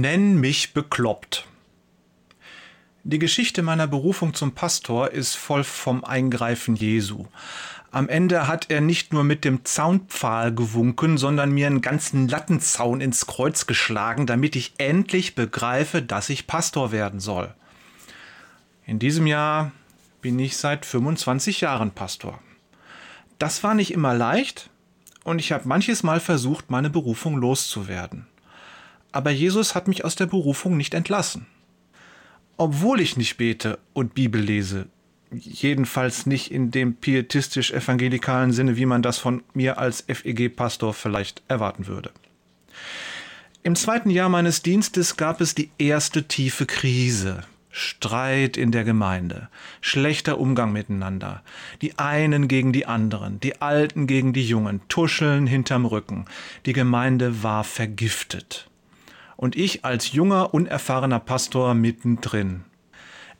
Nenn mich bekloppt. Die Geschichte meiner Berufung zum Pastor ist voll vom Eingreifen Jesu. Am Ende hat er nicht nur mit dem Zaunpfahl gewunken, sondern mir einen ganzen Lattenzaun ins Kreuz geschlagen, damit ich endlich begreife, dass ich Pastor werden soll. In diesem Jahr bin ich seit 25 Jahren Pastor. Das war nicht immer leicht und ich habe manches Mal versucht, meine Berufung loszuwerden. Aber Jesus hat mich aus der Berufung nicht entlassen. Obwohl ich nicht bete und Bibel lese, jedenfalls nicht in dem pietistisch-evangelikalen Sinne, wie man das von mir als FEG-Pastor vielleicht erwarten würde. Im zweiten Jahr meines Dienstes gab es die erste tiefe Krise. Streit in der Gemeinde, schlechter Umgang miteinander, die einen gegen die anderen, die Alten gegen die Jungen, Tuscheln hinterm Rücken. Die Gemeinde war vergiftet. Und ich als junger, unerfahrener Pastor mittendrin.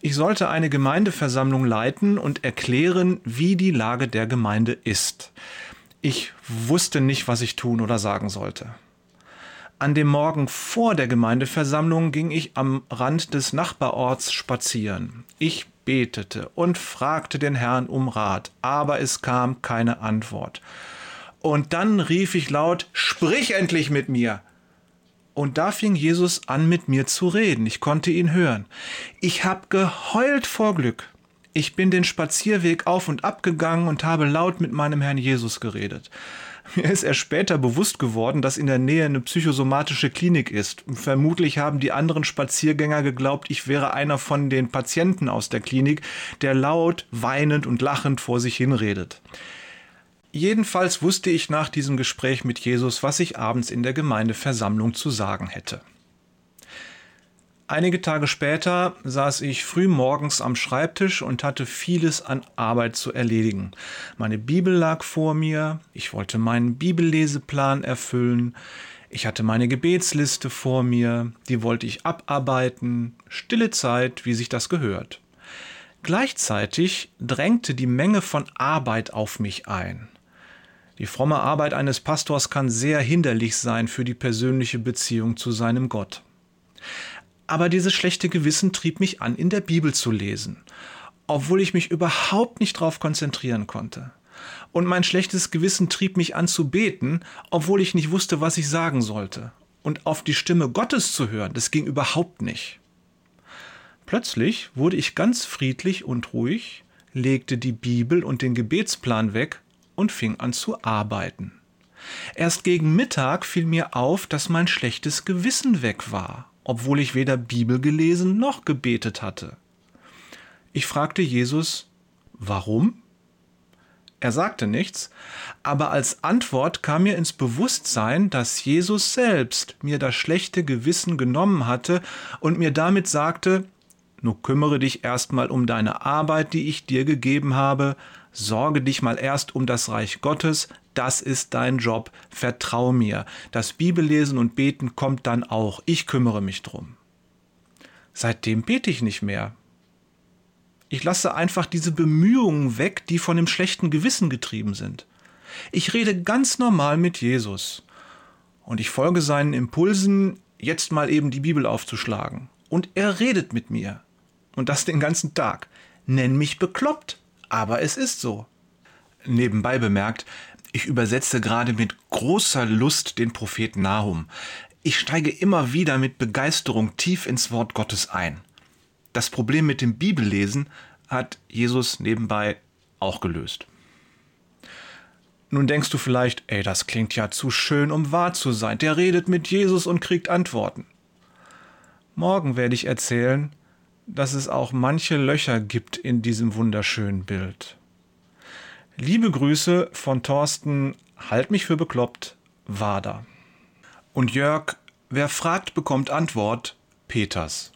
Ich sollte eine Gemeindeversammlung leiten und erklären, wie die Lage der Gemeinde ist. Ich wusste nicht, was ich tun oder sagen sollte. An dem Morgen vor der Gemeindeversammlung ging ich am Rand des Nachbarorts spazieren. Ich betete und fragte den Herrn um Rat, aber es kam keine Antwort. Und dann rief ich laut, Sprich endlich mit mir. Und da fing Jesus an, mit mir zu reden. Ich konnte ihn hören. Ich habe geheult vor Glück. Ich bin den Spazierweg auf und ab gegangen und habe laut mit meinem Herrn Jesus geredet. Mir ist erst später bewusst geworden, dass in der Nähe eine psychosomatische Klinik ist. Vermutlich haben die anderen Spaziergänger geglaubt, ich wäre einer von den Patienten aus der Klinik, der laut, weinend und lachend vor sich hinredet. Jedenfalls wusste ich nach diesem Gespräch mit Jesus, was ich abends in der Gemeindeversammlung zu sagen hätte. Einige Tage später saß ich früh morgens am Schreibtisch und hatte vieles an Arbeit zu erledigen. Meine Bibel lag vor mir, ich wollte meinen Bibelleseplan erfüllen, ich hatte meine Gebetsliste vor mir, die wollte ich abarbeiten, stille Zeit, wie sich das gehört. Gleichzeitig drängte die Menge von Arbeit auf mich ein. Die fromme Arbeit eines Pastors kann sehr hinderlich sein für die persönliche Beziehung zu seinem Gott. Aber dieses schlechte Gewissen trieb mich an, in der Bibel zu lesen, obwohl ich mich überhaupt nicht darauf konzentrieren konnte. Und mein schlechtes Gewissen trieb mich an zu beten, obwohl ich nicht wusste, was ich sagen sollte. Und auf die Stimme Gottes zu hören, das ging überhaupt nicht. Plötzlich wurde ich ganz friedlich und ruhig, legte die Bibel und den Gebetsplan weg und fing an zu arbeiten. Erst gegen Mittag fiel mir auf, dass mein schlechtes Gewissen weg war obwohl ich weder Bibel gelesen noch gebetet hatte. Ich fragte Jesus, warum? Er sagte nichts, aber als Antwort kam mir ins Bewusstsein, dass Jesus selbst mir das schlechte Gewissen genommen hatte und mir damit sagte, nur kümmere dich erstmal um deine Arbeit, die ich dir gegeben habe, sorge dich mal erst um das Reich Gottes, das ist dein Job, vertrau mir. Das Bibellesen und Beten kommt dann auch, ich kümmere mich drum. Seitdem bete ich nicht mehr. Ich lasse einfach diese Bemühungen weg, die von dem schlechten Gewissen getrieben sind. Ich rede ganz normal mit Jesus. Und ich folge seinen Impulsen, jetzt mal eben die Bibel aufzuschlagen. Und er redet mit mir. Und das den ganzen Tag. Nenn mich bekloppt, aber es ist so. Nebenbei bemerkt, ich übersetze gerade mit großer Lust den Propheten Nahum. Ich steige immer wieder mit Begeisterung tief ins Wort Gottes ein. Das Problem mit dem Bibellesen hat Jesus nebenbei auch gelöst. Nun denkst du vielleicht, ey, das klingt ja zu schön, um wahr zu sein. Der redet mit Jesus und kriegt Antworten. Morgen werde ich erzählen, dass es auch manche Löcher gibt in diesem wunderschönen Bild. Liebe Grüße von Thorsten, halt mich für bekloppt, Wader. Und Jörg, wer fragt, bekommt Antwort, Peters.